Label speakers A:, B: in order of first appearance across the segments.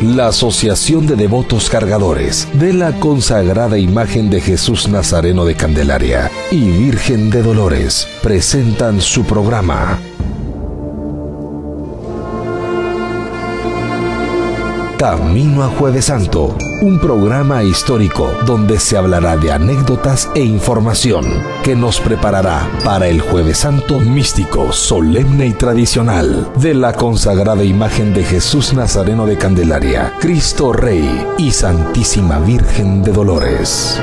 A: la Asociación de Devotos Cargadores de la consagrada imagen de Jesús Nazareno de Candelaria y Virgen de Dolores presentan su programa Camino a Jueves Santo, un programa histórico donde se hablará de anécdotas e información que nos preparará para el Jueves Santo místico, solemne y tradicional de la consagrada imagen de Jesús Nazareno de Candelaria, Cristo Rey y Santísima Virgen de Dolores.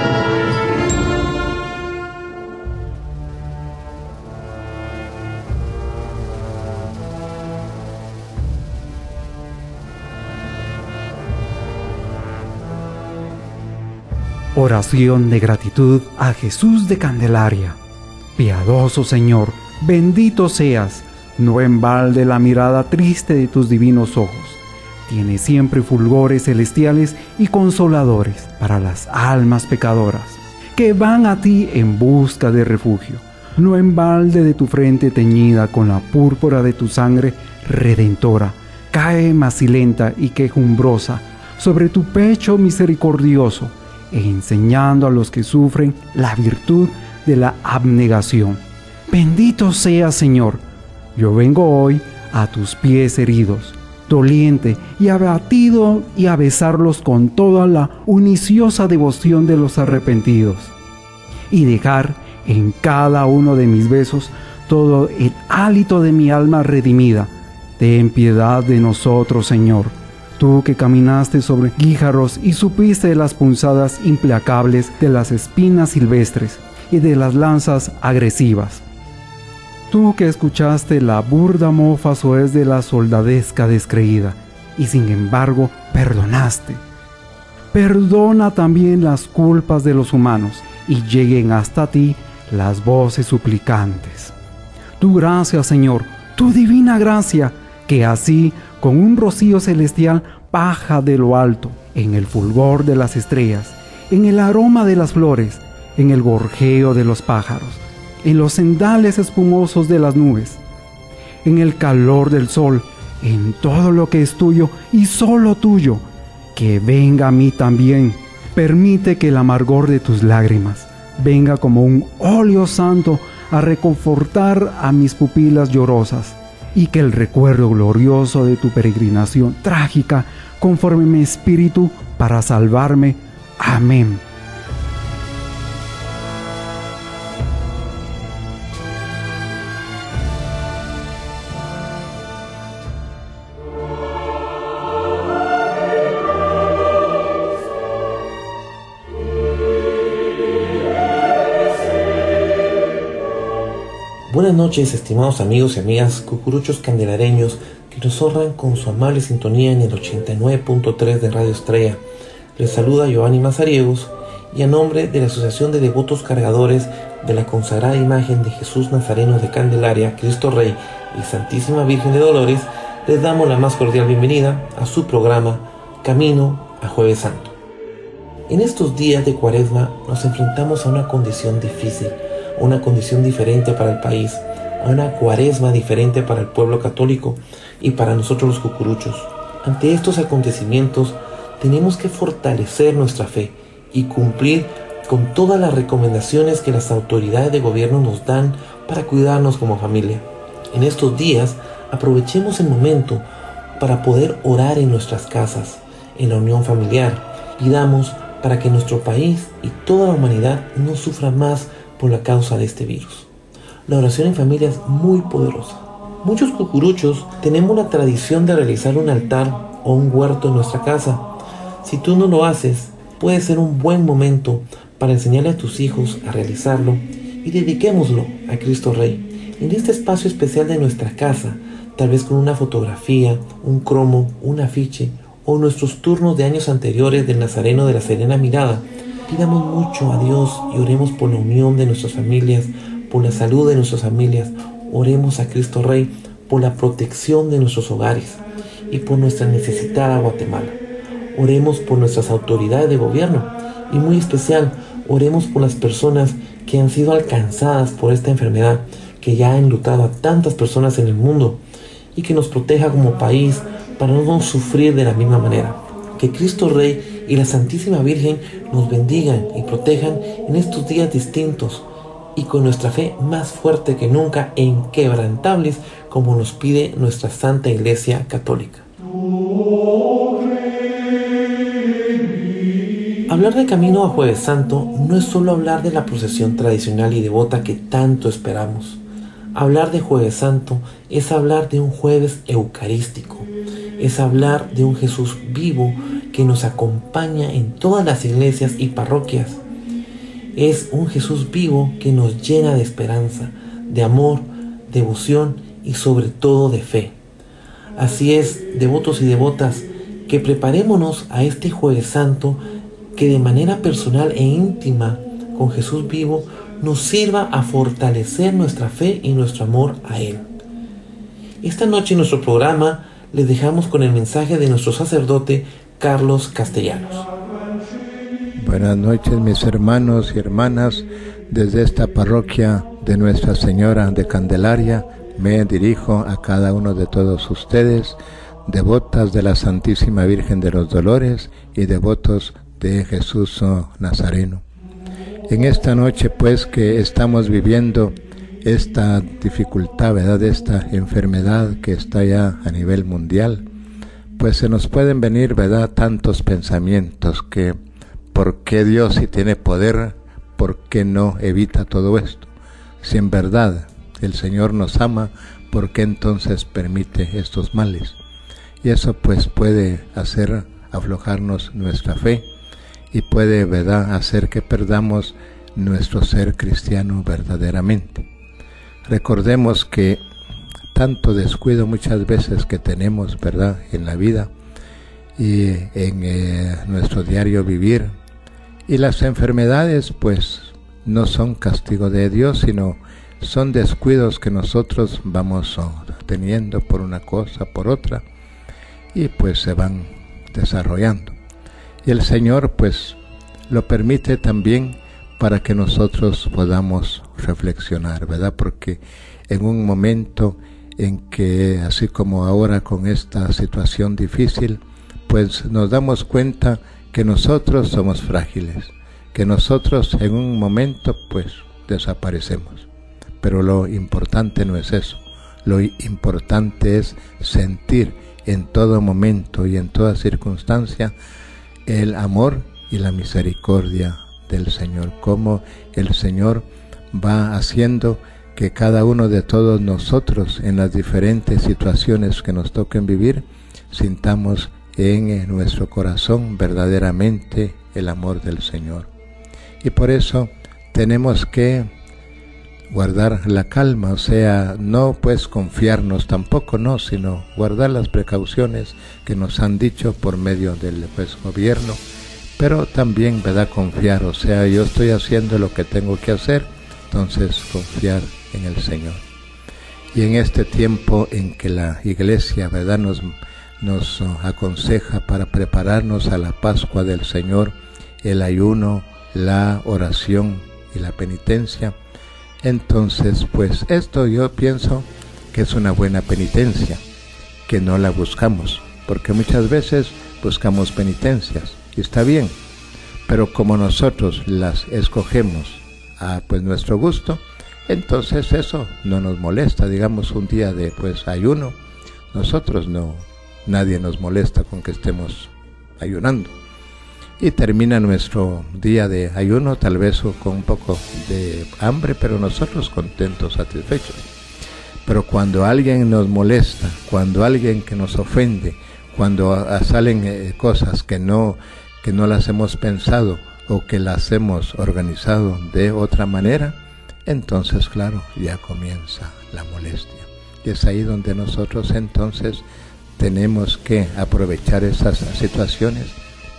B: Oración de gratitud a Jesús de Candelaria. Piadoso Señor, bendito seas, no en balde la mirada triste de tus divinos ojos. Tiene siempre fulgores celestiales y consoladores para las almas pecadoras, que van a ti en busca de refugio. No en balde de tu frente teñida con la púrpura de tu sangre redentora, cae macilenta y quejumbrosa sobre tu pecho misericordioso enseñando a los que sufren la virtud de la abnegación. Bendito sea Señor, yo vengo hoy a tus pies heridos, doliente y abatido y a besarlos con toda la uniciosa devoción de los arrepentidos, y dejar en cada uno de mis besos todo el hálito de mi alma redimida. Ten piedad de nosotros, Señor Tú que caminaste sobre guíjaros y supiste las punzadas implacables de las espinas silvestres y de las lanzas agresivas. Tú que escuchaste la burda mofa soez de la soldadesca descreída y sin embargo perdonaste. Perdona también las culpas de los humanos y lleguen hasta ti las voces suplicantes. Tu gracia, Señor, tu divina gracia, que así con un rocío celestial baja de lo alto, en el fulgor de las estrellas, en el aroma de las flores, en el gorjeo de los pájaros, en los sendales espumosos de las nubes, en el calor del sol, en todo lo que es tuyo y solo tuyo, que venga a mí también. Permite que el amargor de tus lágrimas venga como un óleo santo a reconfortar a mis pupilas llorosas y que el recuerdo glorioso de tu peregrinación trágica conforme mi espíritu para salvarme. Amén.
C: Buenas noches, estimados amigos y amigas cucuruchos candelareños que nos honran con su amable sintonía en el 89.3 de Radio Estrella. Les saluda Giovanni Mazariegos y a nombre de la Asociación de Devotos Cargadores de la consagrada imagen de Jesús Nazareno de Candelaria, Cristo Rey y Santísima Virgen de Dolores, les damos la más cordial bienvenida a su programa Camino a Jueves Santo. En estos días de Cuaresma nos enfrentamos a una condición difícil una condición diferente para el país, una cuaresma diferente para el pueblo católico y para nosotros los cucuruchos. Ante estos acontecimientos tenemos que fortalecer nuestra fe y cumplir con todas las recomendaciones que las autoridades de gobierno nos dan para cuidarnos como familia. En estos días aprovechemos el momento para poder orar en nuestras casas, en la unión familiar. Pidamos para que nuestro país y toda la humanidad no sufra más por la causa de este virus. La oración en familia es muy poderosa. Muchos cucuruchos tenemos la tradición de realizar un altar o un huerto en nuestra casa. Si tú no lo haces, puede ser un buen momento para enseñarle a tus hijos a realizarlo y dediquémoslo a Cristo Rey. En este espacio especial de nuestra casa, tal vez con una fotografía, un cromo, un afiche o nuestros turnos de años anteriores del Nazareno de la Serena Mirada, Pidamos mucho a Dios y oremos por la unión de nuestras familias, por la salud de nuestras familias. Oremos a Cristo Rey por la protección de nuestros hogares y por nuestra necesitada Guatemala. Oremos por nuestras autoridades de gobierno y muy especial, oremos por las personas que han sido alcanzadas por esta enfermedad que ya ha enlutado a tantas personas en el mundo y que nos proteja como país para no sufrir de la misma manera. Que Cristo Rey y la Santísima Virgen nos bendigan y protejan en estos días distintos y con nuestra fe más fuerte que nunca e inquebrantables como nos pide nuestra Santa Iglesia Católica. Hablar de camino a Jueves Santo no es solo hablar de la procesión tradicional y devota que tanto esperamos. Hablar de Jueves Santo es hablar de un jueves eucarístico, es hablar de un Jesús vivo que nos acompaña en todas las iglesias y parroquias. Es un Jesús vivo que nos llena de esperanza, de amor, devoción y sobre todo de fe. Así es, devotos y devotas, que preparémonos a este jueves santo que de manera personal e íntima con Jesús vivo nos sirva a fortalecer nuestra fe y nuestro amor a Él. Esta noche en nuestro programa les dejamos con el mensaje de nuestro sacerdote Carlos Castellanos.
D: Buenas noches mis hermanos y hermanas desde esta parroquia de Nuestra Señora de Candelaria. Me dirijo a cada uno de todos ustedes, devotas de la Santísima Virgen de los Dolores y devotos de Jesús Nazareno. En esta noche pues que estamos viviendo esta dificultad, ¿verdad? Esta enfermedad que está ya a nivel mundial, pues se nos pueden venir, ¿verdad? Tantos pensamientos que, ¿por qué Dios si tiene poder, por qué no evita todo esto? Si en verdad el Señor nos ama, ¿por qué entonces permite estos males? Y eso pues puede hacer aflojarnos nuestra fe y puede, ¿verdad?, hacer que perdamos nuestro ser cristiano verdaderamente. Recordemos que tanto descuido muchas veces que tenemos, ¿verdad?, en la vida y en eh, nuestro diario vivir. Y las enfermedades, pues, no son castigo de Dios, sino son descuidos que nosotros vamos teniendo por una cosa, por otra, y pues se van desarrollando. Y el Señor pues lo permite también para que nosotros podamos reflexionar, ¿verdad? Porque en un momento en que, así como ahora con esta situación difícil, pues nos damos cuenta que nosotros somos frágiles, que nosotros en un momento pues desaparecemos. Pero lo importante no es eso, lo importante es sentir en todo momento y en toda circunstancia el amor y la misericordia del Señor, cómo el Señor va haciendo que cada uno de todos nosotros en las diferentes situaciones que nos toquen vivir, sintamos en nuestro corazón verdaderamente el amor del Señor. Y por eso tenemos que guardar la calma, o sea, no pues confiarnos tampoco, no, sino guardar las precauciones que nos han dicho por medio del pues, gobierno, pero también, ¿verdad? Confiar, o sea, yo estoy haciendo lo que tengo que hacer, entonces confiar en el Señor. Y en este tiempo en que la iglesia. Nos, nos aconseja para prepararnos a la Pascua del Señor, el ayuno, la oración y la penitencia, entonces, pues esto yo pienso que es una buena penitencia, que no la buscamos, porque muchas veces buscamos penitencias y está bien, pero como nosotros las escogemos a pues nuestro gusto, entonces eso no nos molesta, digamos un día de pues ayuno, nosotros no nadie nos molesta con que estemos ayunando y termina nuestro día de ayuno, tal vez con un poco de hambre, pero nosotros contentos, satisfechos. Pero cuando alguien nos molesta, cuando alguien que nos ofende, cuando salen eh, cosas que no, que no las hemos pensado o que las hemos organizado de otra manera, entonces, claro, ya comienza la molestia. Y es ahí donde nosotros entonces tenemos que aprovechar esas situaciones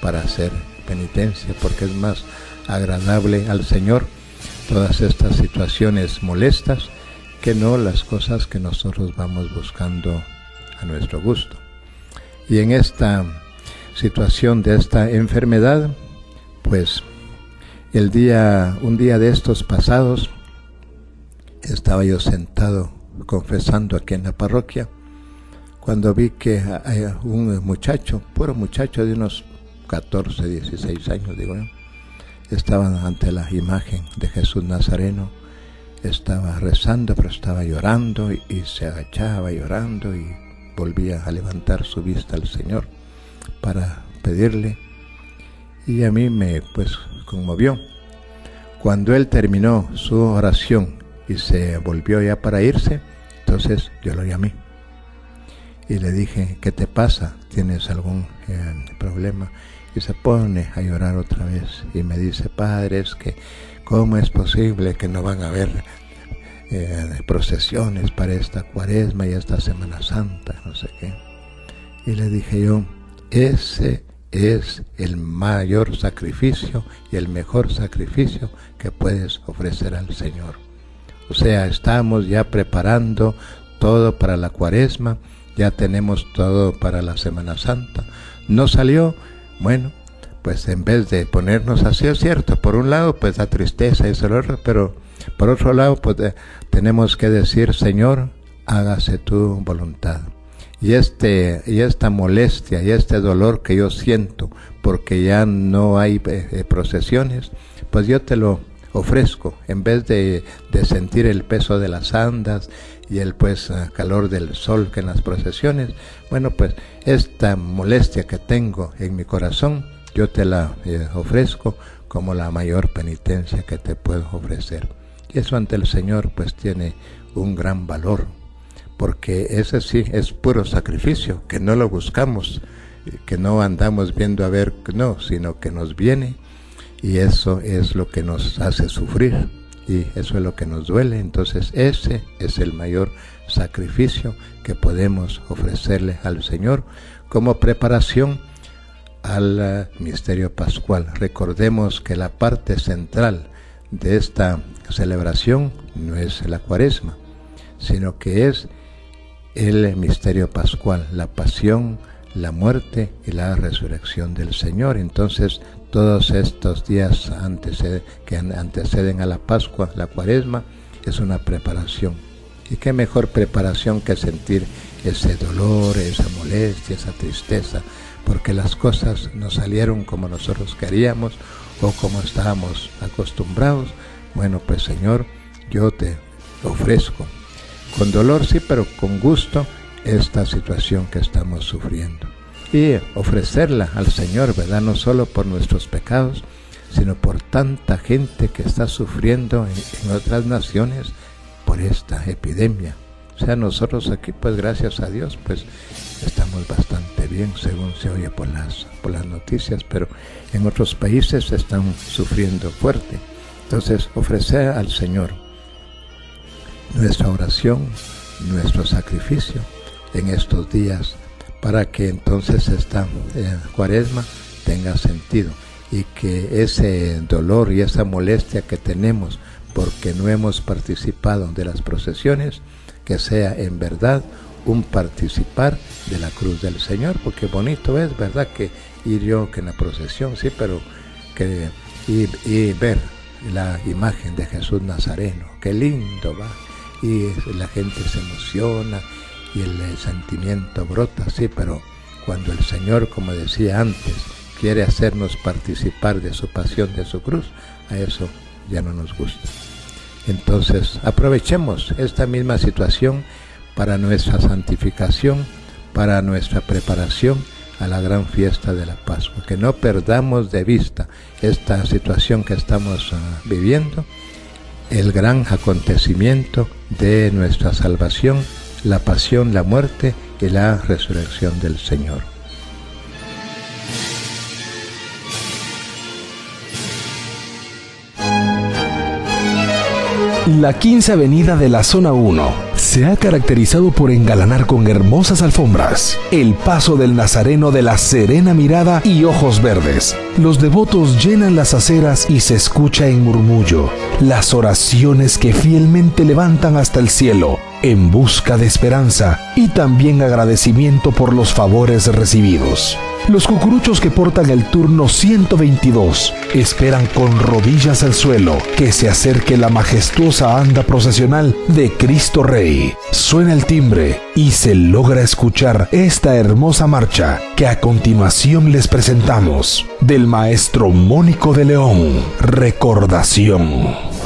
D: para hacer penitencia, porque es más agradable al Señor todas estas situaciones molestas que no las cosas que nosotros vamos buscando a nuestro gusto. Y en esta situación de esta enfermedad, pues el día, un día de estos pasados, estaba yo sentado confesando aquí en la parroquia, cuando vi que un muchacho, puro muchacho de unos 14, 16 años, digo yo. Estaba ante la imagen de Jesús Nazareno, estaba rezando, pero estaba llorando y, y se agachaba llorando y volvía a levantar su vista al Señor para pedirle. Y a mí me pues conmovió. Cuando él terminó su oración y se volvió ya para irse, entonces yo lo llamé y le dije, ¿qué te pasa? ¿Tienes algún eh, problema? Y se pone a llorar otra vez y me dice, padre, que ¿cómo es posible que no van a haber eh, procesiones para esta cuaresma y esta Semana Santa? No sé qué. Y le dije yo, ese es el mayor sacrificio y el mejor sacrificio que puedes ofrecer al Señor. O sea, estamos ya preparando todo para la cuaresma ya tenemos todo para la Semana Santa. No salió, bueno, pues en vez de ponernos así, es cierto, por un lado, pues la tristeza y otro, pero por otro lado, pues eh, tenemos que decir, Señor, hágase tu voluntad. Y, este, y esta molestia y este dolor que yo siento porque ya no hay eh, eh, procesiones, pues yo te lo ofrezco en vez de, de sentir el peso de las andas y el pues calor del sol que en las procesiones, bueno pues esta molestia que tengo en mi corazón, yo te la eh, ofrezco como la mayor penitencia que te puedo ofrecer. Y eso ante el Señor pues tiene un gran valor, porque ese sí es puro sacrificio, que no lo buscamos, que no andamos viendo a ver, no, sino que nos viene y eso es lo que nos hace sufrir y eso es lo que nos duele. Entonces ese es el mayor sacrificio que podemos ofrecerle al Señor como preparación al eh, misterio pascual. Recordemos que la parte central de esta celebración no es la cuaresma, sino que es el misterio pascual, la pasión, la muerte y la resurrección del Señor. Entonces todos estos días que anteceden a la Pascua, la Cuaresma, es una preparación. Y qué mejor preparación que sentir ese dolor, esa molestia, esa tristeza, porque las cosas no salieron como nosotros queríamos o como estábamos acostumbrados. Bueno, pues Señor, yo te ofrezco, con dolor sí, pero con gusto, esta situación que estamos sufriendo y ofrecerla al Señor, ¿verdad? No solo por nuestros pecados, sino por tanta gente que está sufriendo en, otras naciones por esta epidemia. O sea, nosotros aquí, pues gracias a Dios, pues estamos bastante bien, según se oye por las, por las noticias, pero en otros países están sufriendo fuerte. Entonces, ofrecer al Señor nuestra oración, nuestro sacrificio en estos días para que entonces esta eh, cuaresma tenga sentido y que ese dolor y esa molestia que tenemos porque no hemos participado de las procesiones, que sea en verdad un participar de la cruz del Señor, porque bonito es, ¿verdad? Que ir yo que en la procesión, sí, pero que y, ver la imagen de Jesús Nazareno, qué lindo va, y la gente se emociona y el, sentimiento brota, sí, pero cuando el Señor, como decía antes, quiere hacernos participar de su pasión, de su cruz, a eso ya no nos gusta. Entonces, aprovechemos esta misma situación para nuestra santificación, para nuestra preparación a la gran fiesta de la Pascua. Que no perdamos de vista esta situación que estamos ah, viviendo, el gran acontecimiento de nuestra salvación la pasión, la muerte y la resurrección del Señor.
A: La 15 Avenida de la Zona 1 se ha caracterizado por engalanar con hermosas alfombras el paso del Nazareno de la serena mirada y ojos verdes. Los devotos llenan las aceras y se escucha en murmullo las oraciones que fielmente levantan hasta el cielo en busca de esperanza y también agradecimiento por los favores recibidos. Los cucuruchos que portan el turno 122 esperan con rodillas al suelo que se acerque la majestuosa anda procesional de Cristo Rey. Suena el timbre y se logra escuchar esta hermosa marcha que a continuación les presentamos del maestro Mónico de León. Recordación.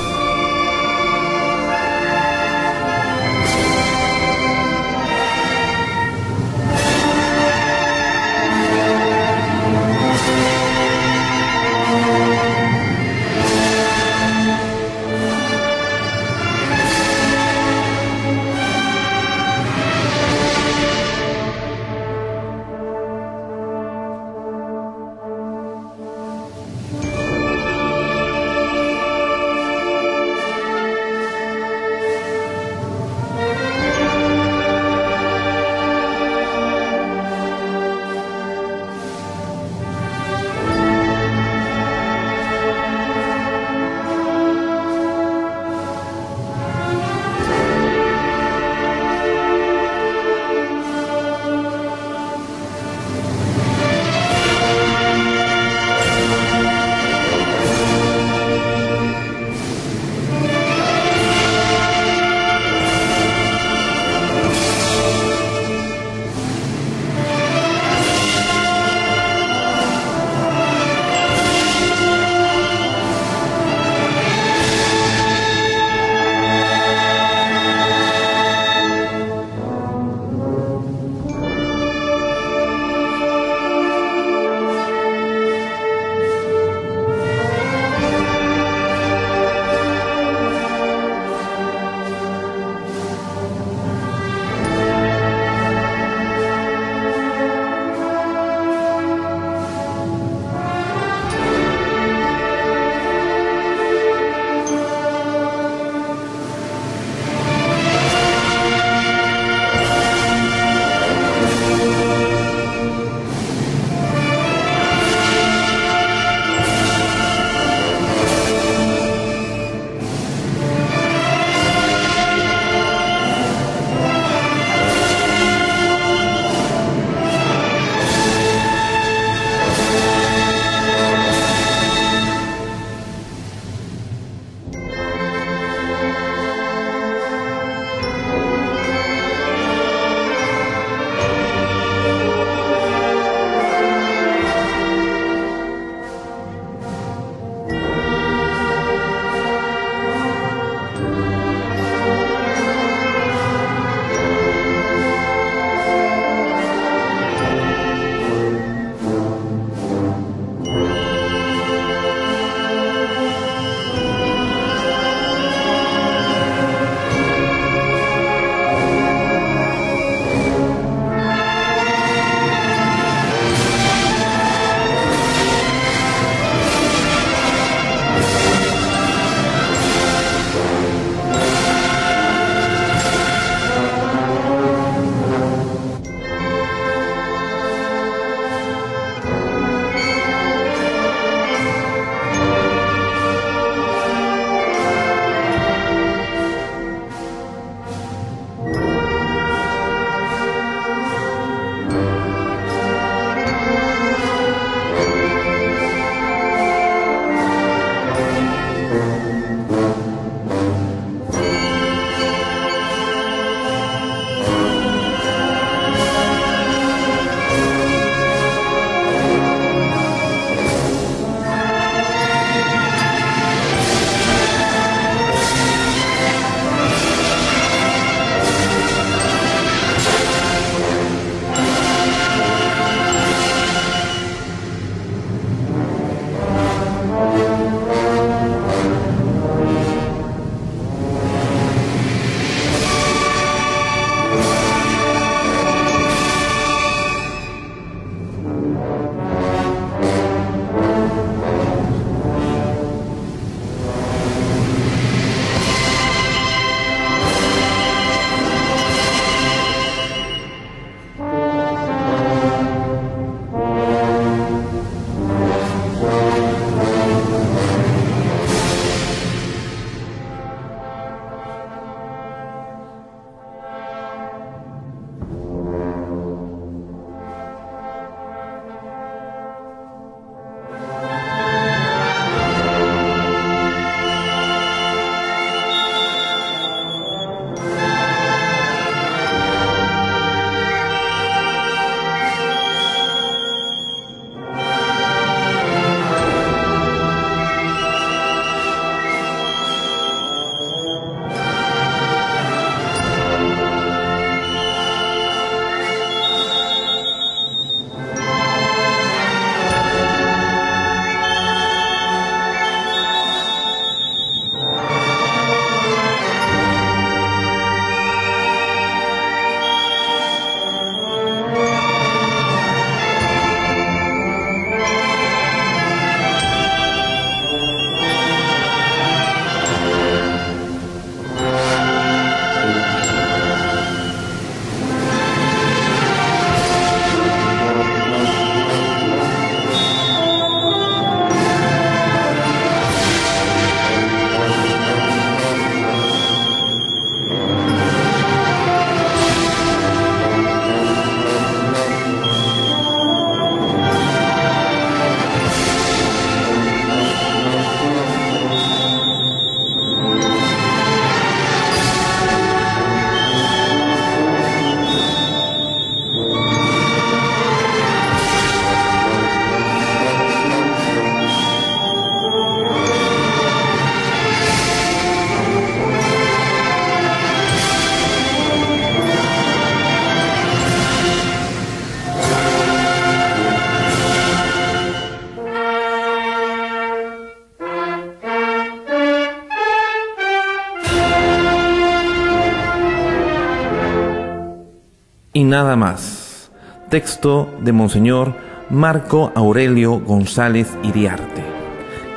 C: Y nada más. Texto de Monseñor Marco Aurelio González Iriarte.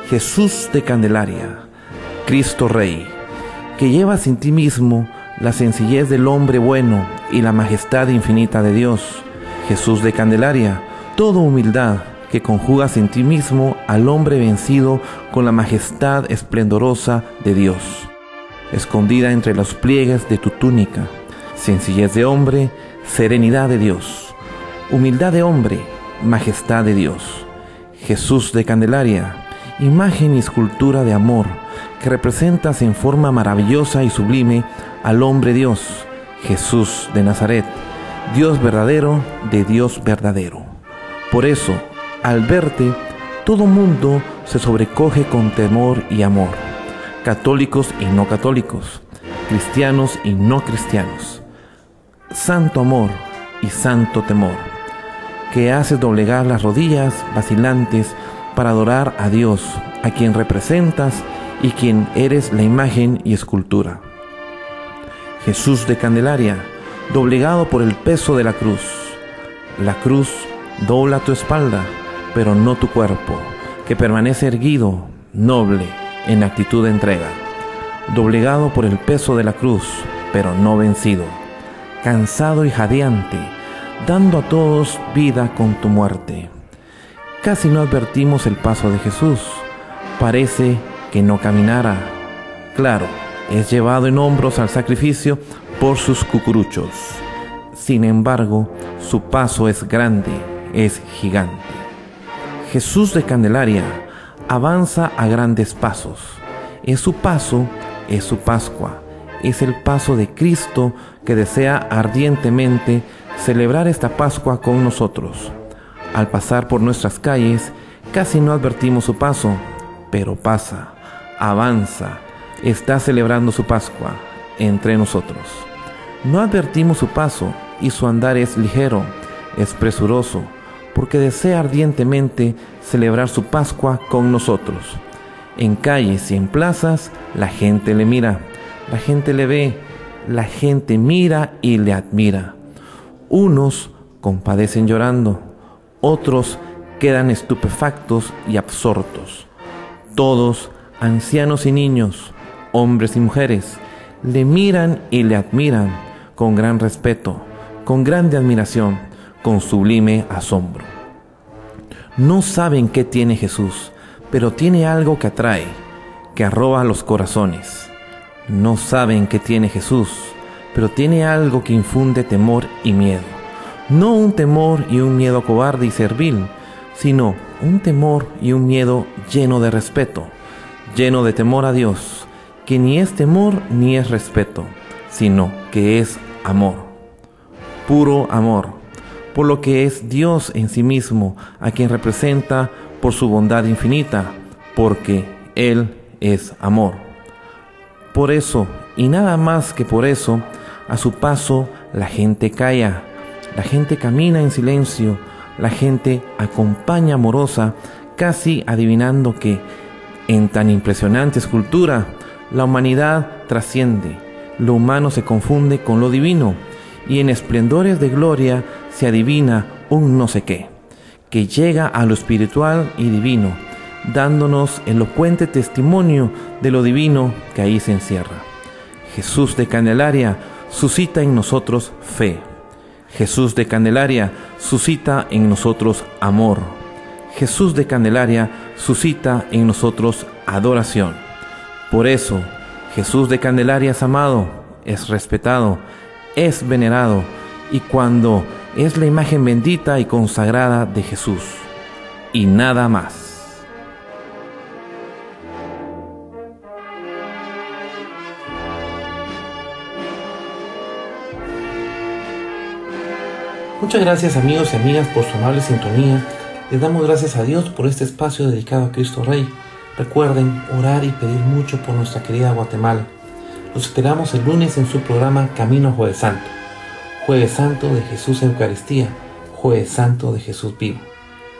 C: Jesús de Candelaria, Cristo Rey, que llevas en ti mismo la sencillez del hombre bueno y la majestad infinita de Dios. Jesús de Candelaria, toda humildad que conjugas en ti mismo al hombre vencido con la majestad esplendorosa de Dios, escondida entre los pliegues de tu túnica, sencillez de hombre, serenidad de Dios, humildad de hombre, majestad de Dios. Jesús de Candelaria, imagen y escultura de amor, que representas en forma maravillosa y sublime al hombre Dios, Jesús de Nazaret, Dios verdadero de Dios verdadero. Por eso, al verte, todo mundo se sobrecoge con temor y amor, católicos y no católicos, cristianos y no cristianos. Santo amor y santo temor, que haces doblegar las rodillas vacilantes para adorar a Dios, a quien representas y quien eres la imagen y escultura. Jesús de Candelaria, doblegado por el peso de la cruz. La cruz dobla tu espalda, pero no tu cuerpo, que permanece erguido, noble, en actitud de entrega. Doblegado por el peso de la cruz, pero no vencido. Cansado y jadeante, dando a todos vida con tu muerte. Casi no advertimos el paso de Jesús. Parece que no caminara. Claro, es llevado en hombros al sacrificio por sus cucuruchos. Sin embargo, su paso es grande, es gigante. Jesús de Candelaria avanza a grandes pasos. Es su paso, es su Pascua, es el paso de Cristo que desea ardientemente celebrar esta Pascua con nosotros. Al pasar por nuestras calles, casi no advertimos su paso, pero pasa, avanza, está celebrando su Pascua entre nosotros. No advertimos su paso y su andar es ligero, es presuroso, porque desea ardientemente celebrar su Pascua con nosotros. En calles y en plazas la gente le mira, la gente le ve, la gente mira y le admira. Unos compadecen llorando, otros quedan estupefactos y absortos. Todos, ancianos y niños, hombres y mujeres, le miran y le admiran con gran respeto, con grande admiración, con sublime asombro. No saben qué tiene Jesús, pero tiene algo que atrae, que arroba los corazones. No saben qué tiene Jesús, pero tiene algo que infunde temor y miedo. No un temor y un miedo cobarde y servil, sino un temor y un miedo lleno de respeto, lleno de temor a Dios, que ni es temor ni es respeto, sino que es amor, puro amor, por lo que es Dios en sí mismo, a quien representa por su bondad infinita, porque Él es amor. Por eso, y nada más que por eso, a su paso la gente calla, la gente camina en silencio, la gente acompaña amorosa, casi adivinando que en tan impresionante escultura la humanidad trasciende, lo humano se confunde con lo divino, y en esplendores de gloria se adivina un no sé qué, que llega a lo espiritual y divino, dándonos elocuente testimonio de lo divino que ahí se encierra. Jesús de Candelaria suscita en nosotros fe. Jesús de Candelaria suscita en nosotros amor. Jesús de Candelaria suscita en nosotros adoración. Por eso, Jesús de Candelaria es amado, es respetado, es venerado, y cuando es la imagen bendita y consagrada de Jesús, y nada más. Muchas gracias amigos y amigas por su amable sintonía. Les damos gracias a Dios por este espacio dedicado a Cristo Rey. Recuerden orar y pedir mucho por nuestra querida Guatemala. Los esperamos el lunes en su programa Camino Jueves Santo. Jueves Santo de Jesús Eucaristía, Jueves Santo de Jesús vivo.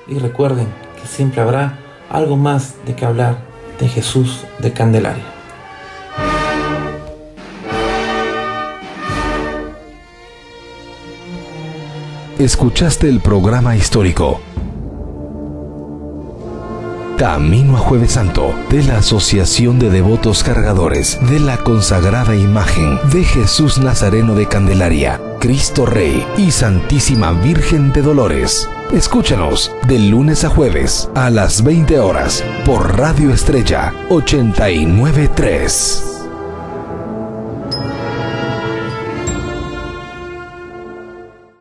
C: Y recuerden que siempre habrá algo más de que hablar de Jesús de Candelaria.
A: Escuchaste el programa histórico Camino a Jueves Santo de la Asociación de Devotos Cargadores de la consagrada imagen de Jesús Nazareno de Candelaria, Cristo Rey y Santísima Virgen de Dolores. Escúchanos de lunes a jueves a las 20 horas por Radio Estrella 893.